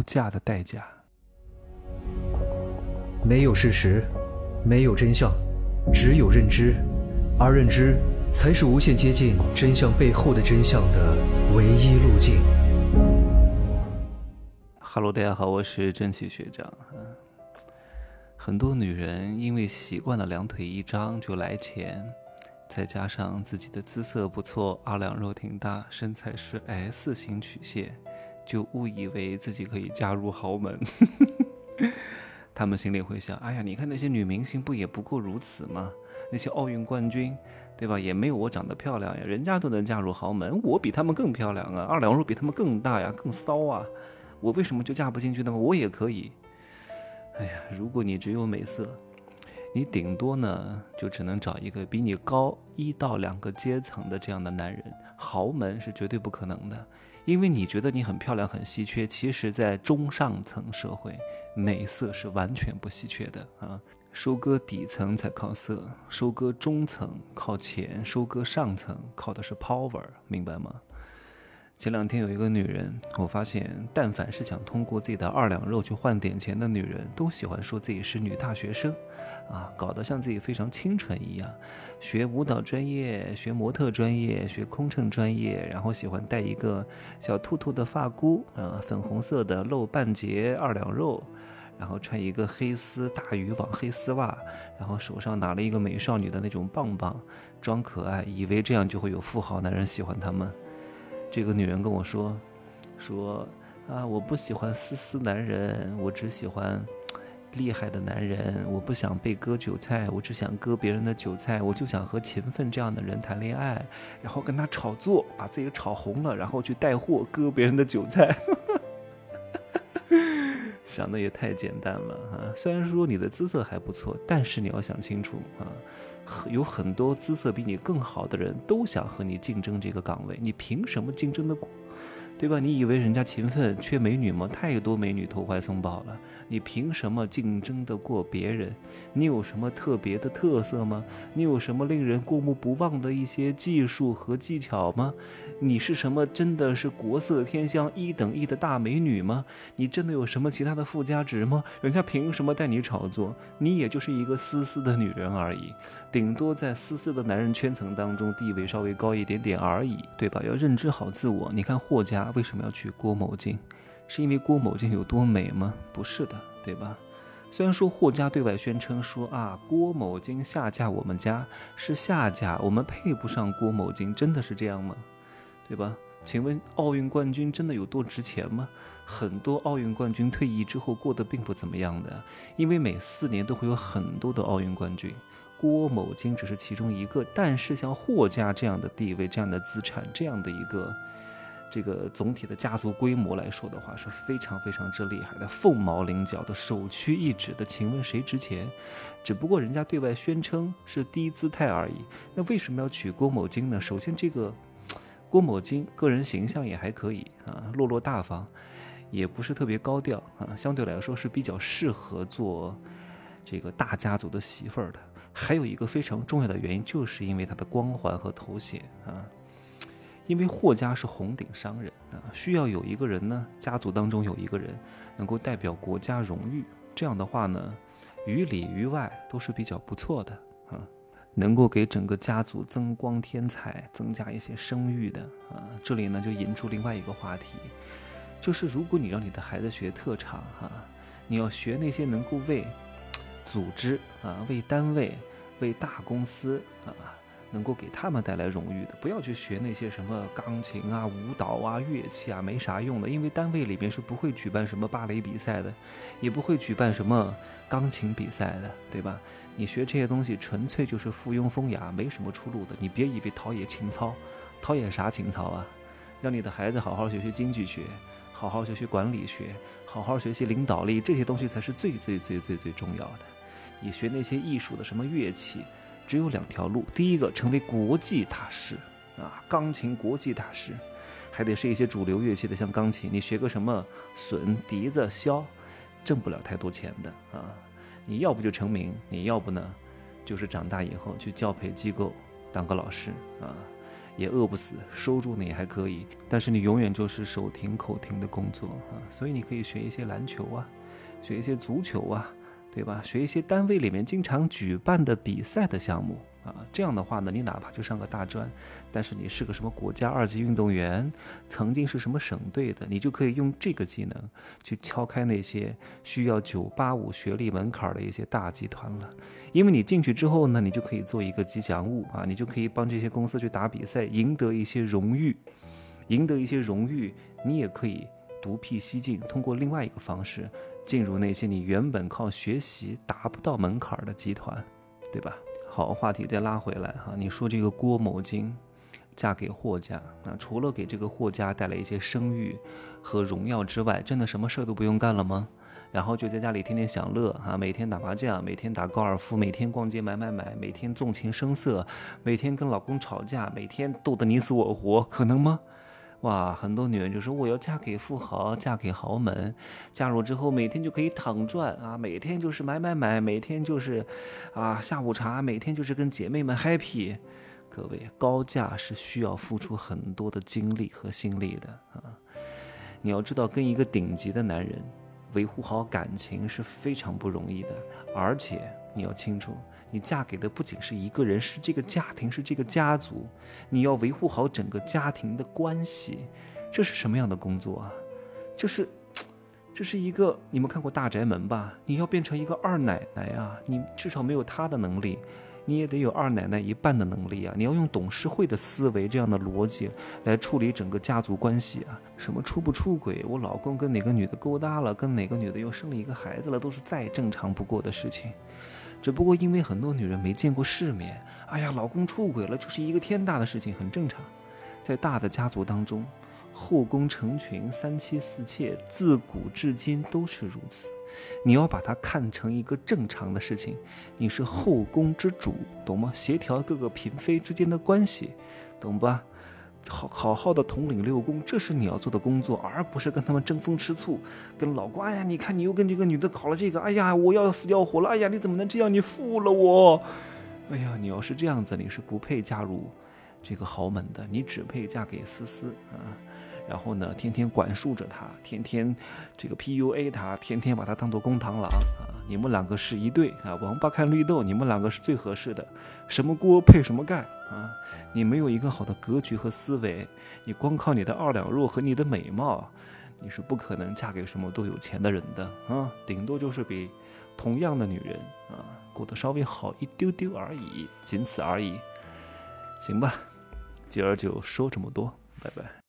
高价的代价。没有事实，没有真相，只有认知，而认知才是无限接近真相背后的真相的唯一路径。Hello，大家好，我是真奇学长。很多女人因为习惯了两腿一张就来钱，再加上自己的姿色不错，二两肉挺大，身材是 S 型曲线，就误以为自己可以嫁入豪门。他们心里会想：哎呀，你看那些女明星不也不过如此吗？那些奥运冠军，对吧？也没有我长得漂亮呀，人家都能嫁入豪门，我比他们更漂亮啊，二两肉比他们更大呀，更骚啊。我为什么就嫁不进去呢？我也可以。哎呀，如果你只有美色，你顶多呢就只能找一个比你高一到两个阶层的这样的男人。豪门是绝对不可能的，因为你觉得你很漂亮很稀缺，其实，在中上层社会，美色是完全不稀缺的啊。收割底层才靠色，收割中层靠钱，收割上层靠的是 power，明白吗？前两天有一个女人，我发现，但凡是想通过自己的二两肉去换点钱的女人，都喜欢说自己是女大学生，啊，搞得像自己非常清纯一样，学舞蹈专业，学模特专业，学空乘专业，然后喜欢戴一个小兔兔的发箍，啊，粉红色的露半截二两肉，然后穿一个黑丝大渔网黑丝袜，然后手上拿了一个美少女的那种棒棒，装可爱，以为这样就会有富豪男人喜欢他们。这个女人跟我说：“说啊，我不喜欢丝丝男人，我只喜欢厉害的男人。我不想被割韭菜，我只想割别人的韭菜。我就想和勤奋这样的人谈恋爱，然后跟他炒作，把自己炒红了，然后去带货割别人的韭菜。想的也太简单了啊！虽然说你的姿色还不错，但是你要想清楚啊。”有很多姿色比你更好的人都想和你竞争这个岗位，你凭什么竞争的过？对吧？你以为人家勤奋缺美女吗？太多美女投怀送抱了，你凭什么竞争得过别人？你有什么特别的特色吗？你有什么令人过目不忘的一些技术和技巧吗？你是什么？真的是国色天香一等一的大美女吗？你真的有什么其他的附加值吗？人家凭什么带你炒作？你也就是一个丝丝的女人而已，顶多在丝丝的男人圈层当中地位稍微高一点点而已，对吧？要认知好自我。你看霍家。为什么要娶郭某金？是因为郭某金有多美吗？不是的，对吧？虽然说霍家对外宣称说啊，郭某金下嫁我们家是下嫁，我们配不上郭某金，真的是这样吗？对吧？请问奥运冠军真的有多值钱吗？很多奥运冠军退役之后过得并不怎么样的，因为每四年都会有很多的奥运冠军，郭某金只是其中一个。但是像霍家这样的地位、这样的资产、这样的一个。这个总体的家族规模来说的话，是非常非常之厉害的，凤毛麟角的，首屈一指的。请问谁值钱？只不过人家对外宣称是低姿态而已。那为什么要娶郭某金呢？首先，这个郭某金个人形象也还可以啊，落落大方，也不是特别高调啊，相对来说是比较适合做这个大家族的媳妇儿的。还有一个非常重要的原因，就是因为他的光环和头衔啊。因为霍家是红顶商人啊，需要有一个人呢，家族当中有一个人能够代表国家荣誉，这样的话呢，于里于外都是比较不错的啊，能够给整个家族增光添彩，增加一些声誉的啊。这里呢就引出另外一个话题，就是如果你让你的孩子学特长哈，你要学那些能够为组织啊、为单位、为大公司啊。能够给他们带来荣誉的，不要去学那些什么钢琴啊、舞蹈啊、乐器啊，没啥用的。因为单位里面是不会举办什么芭蕾比赛的，也不会举办什么钢琴比赛的，对吧？你学这些东西纯粹就是附庸风雅，没什么出路的。你别以为陶冶情操，陶冶啥情操啊？让你的孩子好好学学经济学，好好学学管理学，好好学习领导力，这些东西才是最最最最最重要的。你学那些艺术的什么乐器？只有两条路，第一个成为国际大师，啊，钢琴国际大师，还得是一些主流乐器的，像钢琴，你学个什么笋、笛子、箫，挣不了太多钱的啊。你要不就成名，你要不呢，就是长大以后去教培机构当个老师啊。也饿不死，收入呢也还可以，但是你永远就是手停口停的工作啊。所以你可以学一些篮球啊，学一些足球啊，对吧？学一些单位里面经常举办的比赛的项目。啊，这样的话呢，你哪怕就上个大专，但是你是个什么国家二级运动员，曾经是什么省队的，你就可以用这个技能去敲开那些需要九八五学历门槛的一些大集团了。因为你进去之后呢，你就可以做一个吉祥物啊，你就可以帮这些公司去打比赛，赢得一些荣誉，赢得一些荣誉，你也可以独辟蹊径，通过另外一个方式进入那些你原本靠学习达不到门槛的集团，对吧？好，话题再拉回来哈。你说这个郭某金嫁给霍家，那除了给这个霍家带来一些声誉和荣耀之外，真的什么事儿都不用干了吗？然后就在家里天天享乐哈，每天打麻将，每天打高尔夫，每天逛街买买买，每天纵情声色，每天跟老公吵架，每天斗得你死我活，可能吗？哇，很多女人就说我要嫁给富豪，嫁给豪门，嫁入之后每天就可以躺赚啊，每天就是买买买，每天就是，啊下午茶，每天就是跟姐妹们 happy。各位，高价是需要付出很多的精力和心力的啊！你要知道，跟一个顶级的男人维护好感情是非常不容易的，而且你要清楚。你嫁给的不仅是一个人，是这个家庭，是这个家族，你要维护好整个家庭的关系，这是什么样的工作啊？就是，这是一个你们看过《大宅门》吧？你要变成一个二奶奶啊，你至少没有她的能力，你也得有二奶奶一半的能力啊！你要用董事会的思维这样的逻辑来处理整个家族关系啊！什么出不出轨？我老公跟哪个女的勾搭了？跟哪个女的又生了一个孩子了？都是再正常不过的事情。只不过因为很多女人没见过世面，哎呀，老公出轨了就是一个天大的事情，很正常。在大的家族当中，后宫成群，三妻四妾，自古至今都是如此。你要把它看成一个正常的事情，你是后宫之主，懂吗？协调各个嫔妃之间的关系，懂吧？好好好的统领六宫，这是你要做的工作，而不是跟他们争风吃醋，跟老公。哎呀，你看你又跟这个女的搞了这个，哎呀，我要死要活了。哎呀，你怎么能这样？你负了我。哎呀，你要是这样子，你是不配嫁入这个豪门的，你只配嫁给思思啊。然后呢，天天管束着他，天天这个 PUA 他，天天把他当做公螳螂啊。你们两个是一对啊，王八看绿豆，你们两个是最合适的，什么锅配什么盖啊！你没有一个好的格局和思维，你光靠你的二两肉和你的美貌，你是不可能嫁给什么都有钱的人的啊！顶多就是比同样的女人啊过得稍微好一丢丢而已，仅此而已。行吧，今儿就说这么多，拜拜。